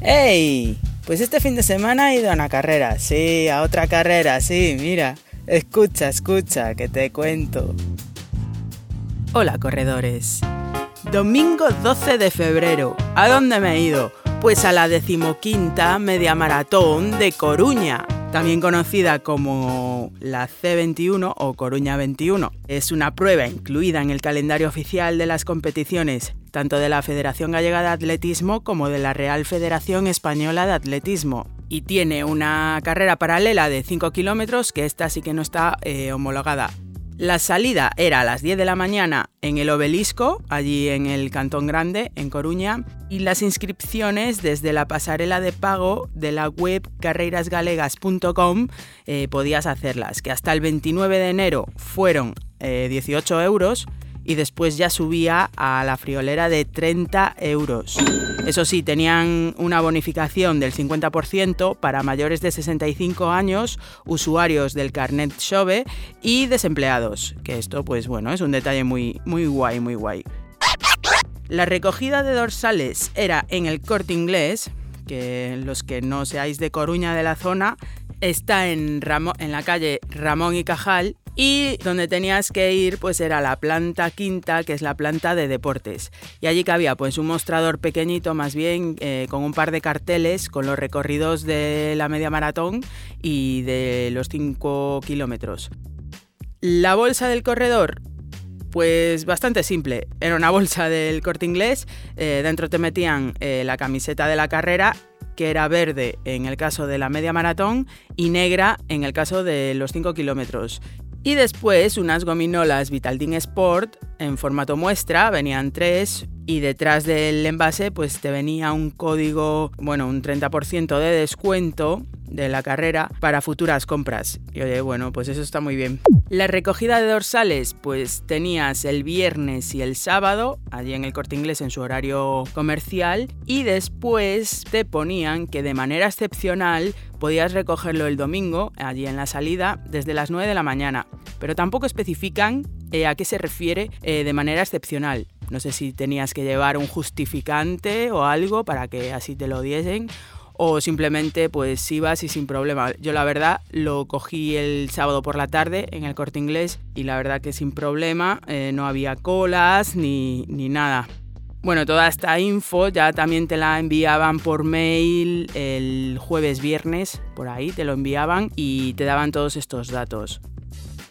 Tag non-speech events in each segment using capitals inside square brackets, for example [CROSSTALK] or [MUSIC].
¡Hey! Pues este fin de semana he ido a una carrera, sí, a otra carrera, sí, mira. Escucha, escucha, que te cuento. Hola, corredores. Domingo 12 de febrero. ¿A dónde me he ido? Pues a la decimoquinta media maratón de Coruña también conocida como la C21 o Coruña 21. Es una prueba incluida en el calendario oficial de las competiciones, tanto de la Federación Gallega de Atletismo como de la Real Federación Española de Atletismo. Y tiene una carrera paralela de 5 kilómetros, que esta sí que no está eh, homologada. La salida era a las 10 de la mañana en el obelisco, allí en el Cantón Grande, en Coruña, y las inscripciones desde la pasarela de pago de la web carreirasgalegas.com eh, podías hacerlas, que hasta el 29 de enero fueron 18 eh, euros y después ya subía a la friolera de 30 euros. Eso sí, tenían una bonificación del 50% para mayores de 65 años, usuarios del carnet SHOVE y desempleados, que esto pues bueno, es un detalle muy, muy guay, muy guay. La recogida de dorsales era en el corte inglés, que los que no seáis de Coruña de la zona, está en, en la calle Ramón y Cajal y donde tenías que ir pues era la planta quinta, que es la planta de deportes. Y allí cabía pues un mostrador pequeñito más bien eh, con un par de carteles con los recorridos de la media maratón y de los 5 kilómetros. La bolsa del corredor pues bastante simple. Era una bolsa del corte inglés, eh, dentro te metían eh, la camiseta de la carrera, que era verde en el caso de la media maratón y negra en el caso de los 5 kilómetros. Y después unas gominolas Vitaldin Sport en formato muestra, venían tres y detrás del envase pues te venía un código, bueno, un 30% de descuento de la carrera para futuras compras. Y oye, bueno, pues eso está muy bien. La recogida de dorsales, pues tenías el viernes y el sábado, allí en el corte inglés en su horario comercial, y después te ponían que de manera excepcional podías recogerlo el domingo, allí en la salida, desde las 9 de la mañana. Pero tampoco especifican eh, a qué se refiere eh, de manera excepcional. No sé si tenías que llevar un justificante o algo para que así te lo diesen o simplemente pues ibas y sin problema. Yo la verdad lo cogí el sábado por la tarde en el corte inglés y la verdad que sin problema, eh, no había colas ni, ni nada. Bueno, toda esta info ya también te la enviaban por mail el jueves, viernes, por ahí te lo enviaban y te daban todos estos datos.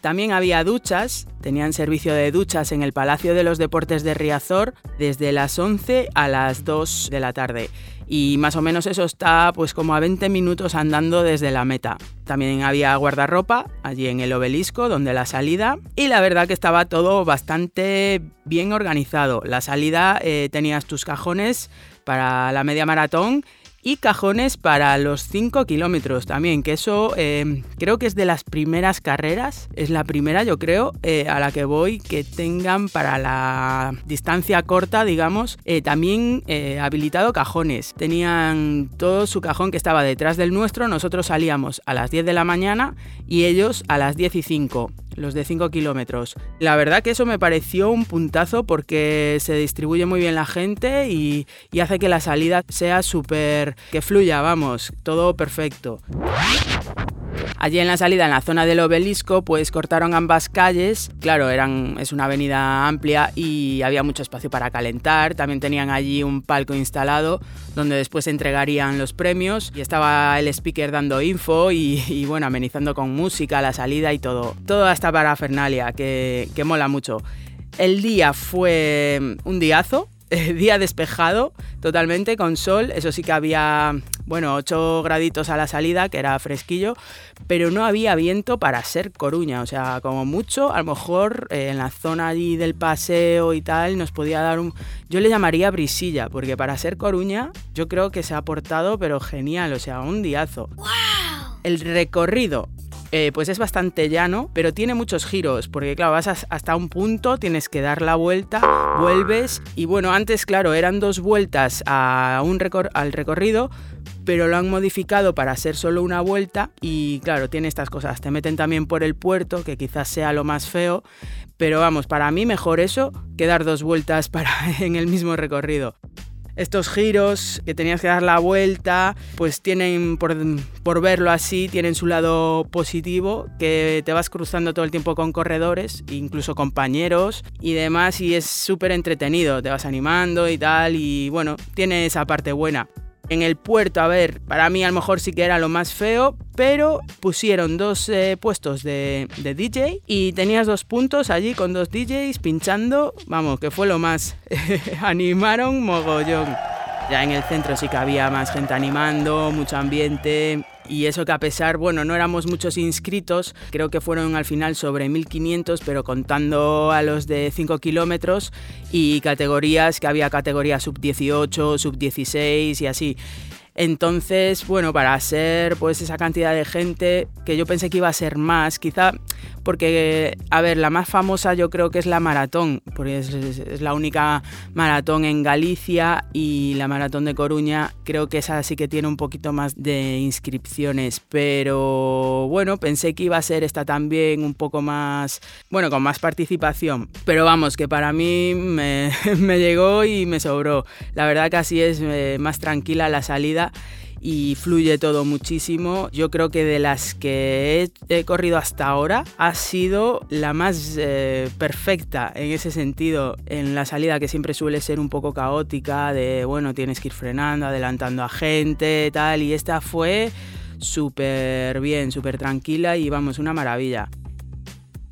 También había duchas, tenían servicio de duchas en el Palacio de los Deportes de Riazor desde las 11 a las 2 de la tarde y más o menos eso está pues como a 20 minutos andando desde la meta. También había guardarropa allí en el obelisco donde la salida y la verdad que estaba todo bastante bien organizado. La salida eh, tenías tus cajones para la media maratón y cajones para los 5 kilómetros también, que eso eh, creo que es de las primeras carreras, es la primera yo creo eh, a la que voy que tengan para la distancia corta, digamos, eh, también habilitado cajones. Tenían todo su cajón que estaba detrás del nuestro, nosotros salíamos a las 10 de la mañana y ellos a las 10 y 5 los de 5 kilómetros. La verdad que eso me pareció un puntazo porque se distribuye muy bien la gente y, y hace que la salida sea súper... que fluya, vamos, todo perfecto. Allí en la salida, en la zona del obelisco, pues cortaron ambas calles. Claro, eran, es una avenida amplia y había mucho espacio para calentar. También tenían allí un palco instalado donde después entregarían los premios y estaba el speaker dando info y, bueno, amenizando con música la salida y todo. Todo hasta parafernalia, que, que mola mucho. El día fue un diazo, [LAUGHS] día despejado totalmente con sol, eso sí que había, bueno, 8 graditos a la salida, que era fresquillo, pero no había viento para ser Coruña, o sea, como mucho, a lo mejor eh, en la zona allí del paseo y tal, nos podía dar un, yo le llamaría brisilla, porque para ser Coruña yo creo que se ha portado, pero genial, o sea, un diazo. El recorrido eh, pues es bastante llano, pero tiene muchos giros, porque claro, vas hasta un punto, tienes que dar la vuelta, vuelves, y bueno, antes, claro, eran dos vueltas a un al recorrido, pero lo han modificado para ser solo una vuelta y claro, tiene estas cosas. Te meten también por el puerto, que quizás sea lo más feo, pero vamos, para mí mejor eso que dar dos vueltas para, [LAUGHS] en el mismo recorrido. Estos giros que tenías que dar la vuelta, pues tienen, por, por, verlo así, tienen su lado positivo, que te vas cruzando todo el tiempo con corredores, incluso compañeros y demás, y es súper entretenido, te vas animando y tal, y bueno, tiene esa parte buena. En el puerto, a ver, para mí a lo mejor sí que era lo más feo, pero pusieron dos eh, puestos de, de, DJ y tenías dos puntos allí con dos DJs pinchando, vamos, que fue lo más. [LAUGHS] Animaron mogollón. Ya en el centro sí que había más gente animando, mucho ambiente, y eso que a pesar, bueno, no éramos muchos inscritos, creo que fueron al final sobre 1500, pero contando a los de 5 kilómetros y categorías, que había categoría sub 18, sub 16 y así. Entonces, bueno, para ser pues esa cantidad de gente que yo pensé que iba a ser más, quizá porque, a ver, la más famosa yo creo que es la maratón, porque es, la única maratón en Galicia y la maratón de Coruña creo que esa sí que tiene un poquito más de inscripciones, pero bueno, pensé que iba a ser esta también un poco más, bueno, con más participación, pero vamos, que para mí me, [LAUGHS] llegó y me sobró. La verdad así es eh, más tranquila la salida y fluye todo muchísimo. Yo creo que de las que he, corrido hasta ahora ha sido la más eh, perfecta en ese sentido, en la salida que siempre suele ser un poco caótica, de bueno, tienes que ir frenando, adelantando a gente, tal, y esta fue súper bien, súper tranquila y vamos, una maravilla.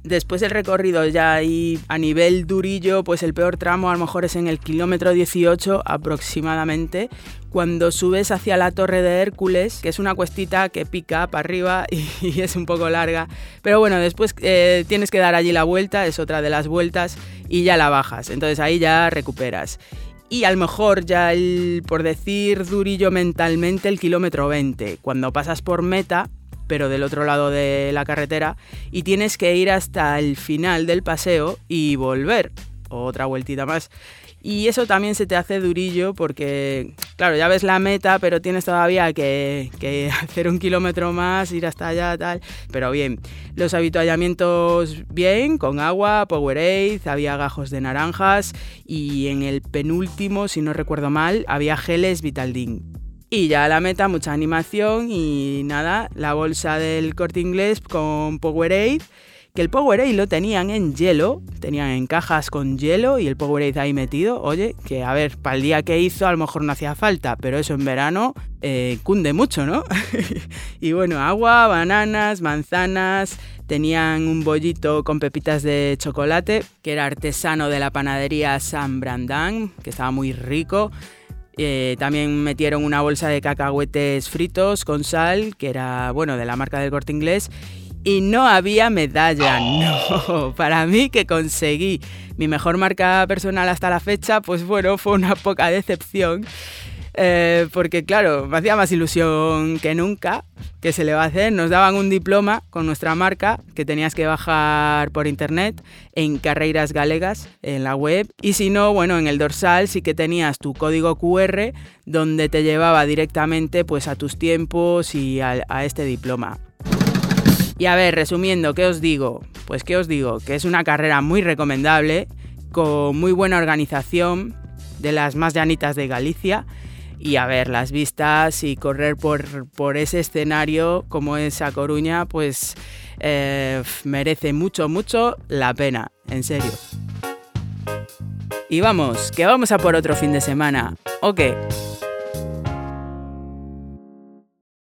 Después el recorrido ya ahí a nivel durillo, pues el peor tramo a lo mejor es en el kilómetro 18 aproximadamente, cuando subes hacia la Torre de Hércules, que es una cuestita que pica para arriba [LAUGHS] y, es un poco larga. Pero bueno, después eh, tienes que dar allí la vuelta, es otra de las vueltas, y ya la bajas. Entonces ahí ya recuperas. Y a lo mejor ya el, por decir durillo mentalmente, el kilómetro 20. Cuando pasas por meta, pero del otro lado de la carretera, y tienes que ir hasta el final del paseo y volver. Otra vueltita más. Y eso también se te hace durillo porque, claro, ya ves la meta, pero tienes todavía que, [LAUGHS] hacer un kilómetro más, ir hasta allá, tal. Pero bien, los habituallamientos bien, con agua, Powerade, había gajos de naranjas y en el penúltimo, si no recuerdo mal, había geles Vitaldin. Y ya la meta, mucha animación y nada, la bolsa del corte inglés con Powerade, que el Powerade lo tenían en hielo, tenían en cajas con hielo y el Powerade ahí metido. Oye, que a ver, para el día que hizo a lo mejor no hacía falta, pero eso en verano eh, cunde mucho, ¿no? [LAUGHS] y bueno, agua, bananas, manzanas, tenían un bollito con pepitas de chocolate, que era artesano de la panadería San Brandán, que estaba muy rico. Eh, también metieron una bolsa de cacahuetes fritos con sal, que era, bueno, de la marca del corte inglés. Y no había medalla, [LAUGHS] no. Para mí que conseguí mi mejor marca personal hasta la fecha, pues bueno, fue una poca decepción. Eh, porque claro, me hacía más ilusión que nunca, que se le va a hacer, nos daban un diploma con nuestra marca que tenías que bajar por internet en Carreiras Galegas, en la web, y si no, bueno, en el dorsal sí que tenías tu código QR donde te llevaba directamente pues a tus tiempos y a, a este diploma. Y a ver, resumiendo, ¿qué os digo? Pues qué os digo, que es una carrera muy recomendable, con muy buena organización, de las más llanitas de Galicia, y a ver las vistas y correr por, por ese escenario como es A Coruña, pues eh, merece mucho, mucho la pena, en serio. Y vamos, que vamos a por otro fin de semana. ¿O qué?